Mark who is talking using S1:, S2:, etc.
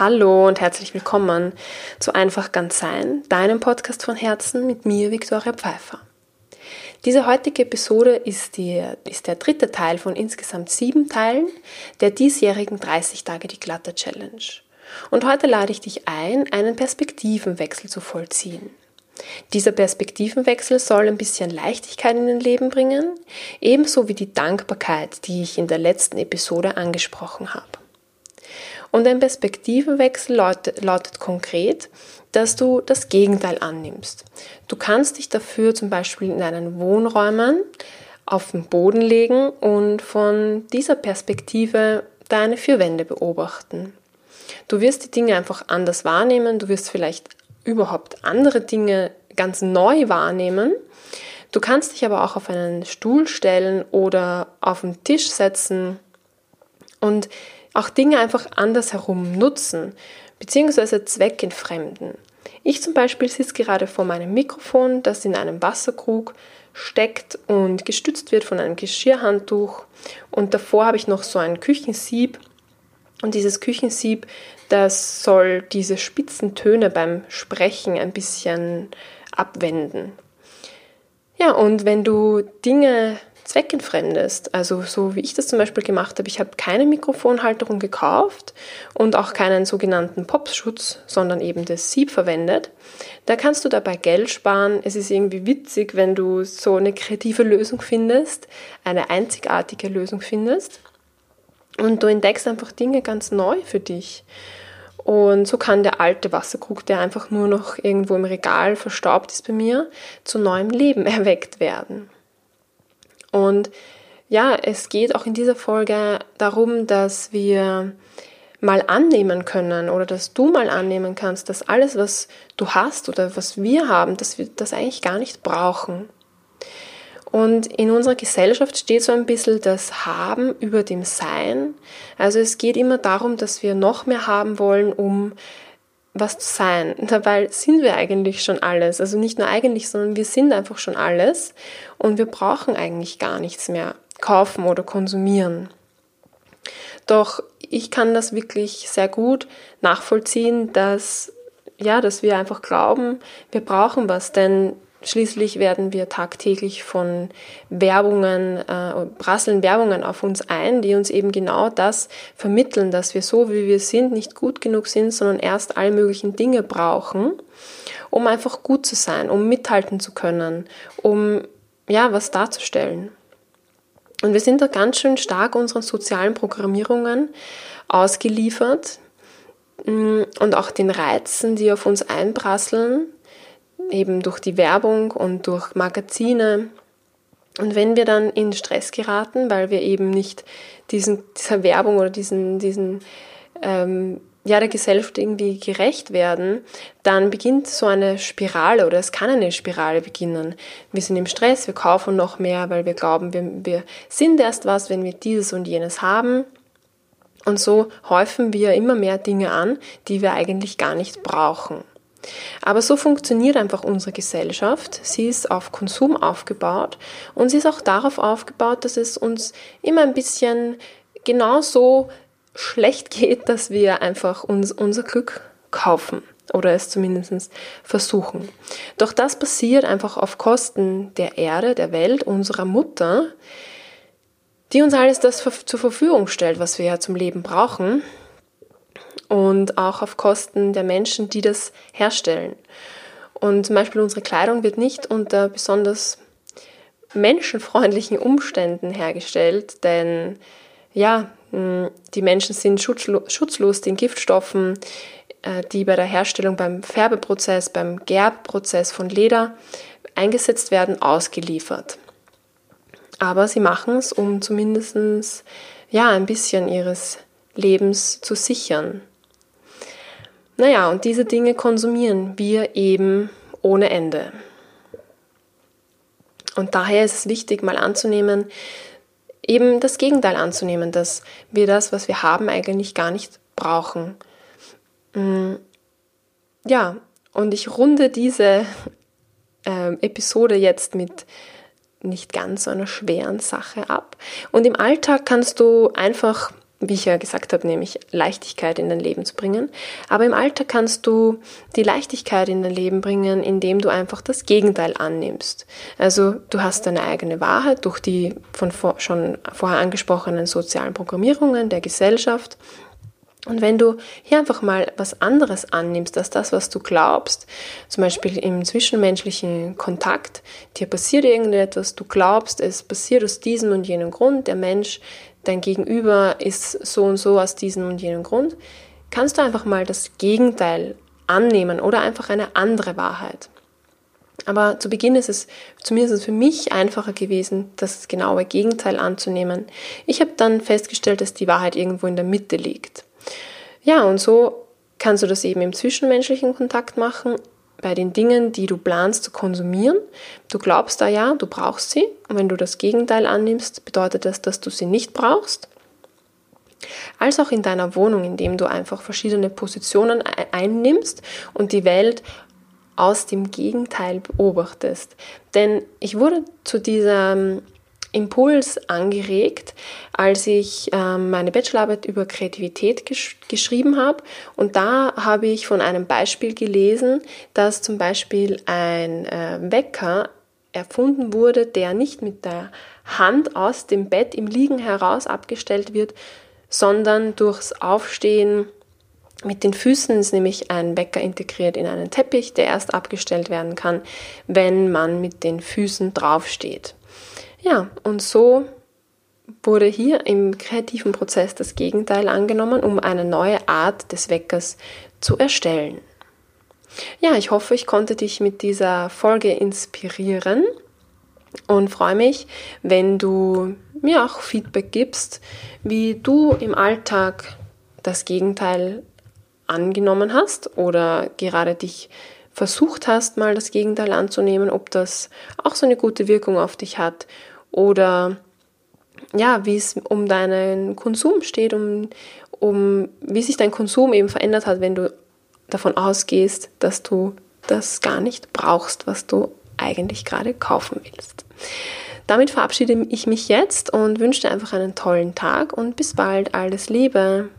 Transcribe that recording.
S1: Hallo und herzlich willkommen zu Einfach ganz sein, deinem Podcast von Herzen mit mir, Viktoria Pfeiffer. Diese heutige Episode ist, die, ist der dritte Teil von insgesamt sieben Teilen der diesjährigen 30 Tage die Glatte Challenge. Und heute lade ich dich ein, einen Perspektivenwechsel zu vollziehen. Dieser Perspektivenwechsel soll ein bisschen Leichtigkeit in dein Leben bringen, ebenso wie die Dankbarkeit, die ich in der letzten Episode angesprochen habe. Und ein Perspektivenwechsel lautet, lautet konkret, dass du das Gegenteil annimmst. Du kannst dich dafür zum Beispiel in deinen Wohnräumen auf den Boden legen und von dieser Perspektive deine vier Wände beobachten. Du wirst die Dinge einfach anders wahrnehmen, du wirst vielleicht überhaupt andere Dinge ganz neu wahrnehmen. Du kannst dich aber auch auf einen Stuhl stellen oder auf den Tisch setzen und auch Dinge einfach andersherum nutzen, beziehungsweise zweckentfremden. Ich zum Beispiel sitze gerade vor meinem Mikrofon, das in einem Wasserkrug steckt und gestützt wird von einem Geschirrhandtuch. Und davor habe ich noch so ein Küchensieb. Und dieses Küchensieb, das soll diese spitzen Töne beim Sprechen ein bisschen abwenden. Ja, und wenn du Dinge zweckentfremdest. Also so wie ich das zum Beispiel gemacht habe, ich habe keine Mikrofonhalterung gekauft und auch keinen sogenannten Popschutz, sondern eben das Sieb verwendet. Da kannst du dabei Geld sparen. Es ist irgendwie witzig, wenn du so eine kreative Lösung findest, eine einzigartige Lösung findest und du entdeckst einfach Dinge ganz neu für dich. Und so kann der alte Wasserkrug, der einfach nur noch irgendwo im Regal verstaubt ist bei mir, zu neuem Leben erweckt werden. Und ja, es geht auch in dieser Folge darum, dass wir mal annehmen können oder dass du mal annehmen kannst, dass alles, was du hast oder was wir haben, dass wir das eigentlich gar nicht brauchen. Und in unserer Gesellschaft steht so ein bisschen das Haben über dem Sein. Also es geht immer darum, dass wir noch mehr haben wollen, um was zu sein. Dabei sind wir eigentlich schon alles. Also nicht nur eigentlich, sondern wir sind einfach schon alles und wir brauchen eigentlich gar nichts mehr kaufen oder konsumieren. Doch ich kann das wirklich sehr gut nachvollziehen, dass ja, dass wir einfach glauben, wir brauchen was, denn Schließlich werden wir tagtäglich von Werbungen, äh, prasseln Werbungen auf uns ein, die uns eben genau das vermitteln, dass wir so, wie wir sind, nicht gut genug sind, sondern erst alle möglichen Dinge brauchen, um einfach gut zu sein, um mithalten zu können, um ja, was darzustellen. Und wir sind da ganz schön stark unseren sozialen Programmierungen ausgeliefert mm, und auch den Reizen, die auf uns einprasseln eben durch die Werbung und durch Magazine. Und wenn wir dann in Stress geraten, weil wir eben nicht diesen, dieser Werbung oder diesen, diesen ähm, ja, der Gesellschaft irgendwie gerecht werden, dann beginnt so eine Spirale oder es kann eine Spirale beginnen. Wir sind im Stress, wir kaufen noch mehr, weil wir glauben, wir, wir sind erst was, wenn wir dieses und jenes haben. Und so häufen wir immer mehr Dinge an, die wir eigentlich gar nicht brauchen. Aber so funktioniert einfach unsere Gesellschaft. Sie ist auf Konsum aufgebaut und sie ist auch darauf aufgebaut, dass es uns immer ein bisschen genauso schlecht geht, dass wir einfach uns unser Glück kaufen oder es zumindest versuchen. Doch das passiert einfach auf Kosten der Erde, der Welt, unserer Mutter, die uns alles das zur Verfügung stellt, was wir ja zum Leben brauchen und auch auf Kosten der Menschen, die das herstellen. Und zum Beispiel unsere Kleidung wird nicht unter besonders menschenfreundlichen Umständen hergestellt, denn ja, die Menschen sind schutzlos den Giftstoffen, äh, die bei der Herstellung beim Färbeprozess, beim Gerbprozess von Leder eingesetzt werden, ausgeliefert. Aber sie machen es, um zumindest ja, ein bisschen ihres Lebens zu sichern. Naja, und diese Dinge konsumieren wir eben ohne Ende. Und daher ist es wichtig, mal anzunehmen, eben das Gegenteil anzunehmen, dass wir das, was wir haben, eigentlich gar nicht brauchen. Mm, ja, und ich runde diese äh, Episode jetzt mit nicht ganz so einer schweren Sache ab. Und im Alltag kannst du einfach wie ich ja gesagt habe, nämlich Leichtigkeit in dein Leben zu bringen. Aber im Alter kannst du die Leichtigkeit in dein Leben bringen, indem du einfach das Gegenteil annimmst. Also du hast deine eigene Wahrheit durch die von vor, schon vorher angesprochenen sozialen Programmierungen der Gesellschaft. Und wenn du hier einfach mal was anderes annimmst als das, was du glaubst, zum Beispiel im zwischenmenschlichen Kontakt, dir passiert irgendetwas, du glaubst, es passiert aus diesem und jenem Grund, der Mensch dein Gegenüber ist so und so aus diesem und jenem Grund, kannst du einfach mal das Gegenteil annehmen oder einfach eine andere Wahrheit. Aber zu Beginn ist es, zumindest für mich, einfacher gewesen, das genaue Gegenteil anzunehmen. Ich habe dann festgestellt, dass die Wahrheit irgendwo in der Mitte liegt. Ja, und so kannst du das eben im zwischenmenschlichen Kontakt machen, bei den Dingen, die du planst zu konsumieren. Du glaubst da ja, du brauchst sie. Und wenn du das Gegenteil annimmst, bedeutet das, dass du sie nicht brauchst. Als auch in deiner Wohnung, indem du einfach verschiedene Positionen einnimmst und die Welt aus dem Gegenteil beobachtest. Denn ich wurde zu dieser Impuls angeregt, als ich äh, meine Bachelorarbeit über Kreativität gesch geschrieben habe. Und da habe ich von einem Beispiel gelesen, dass zum Beispiel ein äh, Wecker erfunden wurde, der nicht mit der Hand aus dem Bett im Liegen heraus abgestellt wird, sondern durchs Aufstehen mit den Füßen ist nämlich ein Wecker integriert in einen Teppich, der erst abgestellt werden kann, wenn man mit den Füßen draufsteht. Ja, und so wurde hier im kreativen Prozess das Gegenteil angenommen, um eine neue Art des Weckers zu erstellen. Ja, ich hoffe, ich konnte dich mit dieser Folge inspirieren und freue mich, wenn du mir auch Feedback gibst, wie du im Alltag das Gegenteil angenommen hast oder gerade dich versucht hast, mal das Gegenteil anzunehmen, ob das auch so eine gute Wirkung auf dich hat oder ja, wie es um deinen Konsum steht, um, um wie sich dein Konsum eben verändert hat, wenn du davon ausgehst, dass du das gar nicht brauchst, was du eigentlich gerade kaufen willst. Damit verabschiede ich mich jetzt und wünsche dir einfach einen tollen Tag und bis bald. Alles Liebe.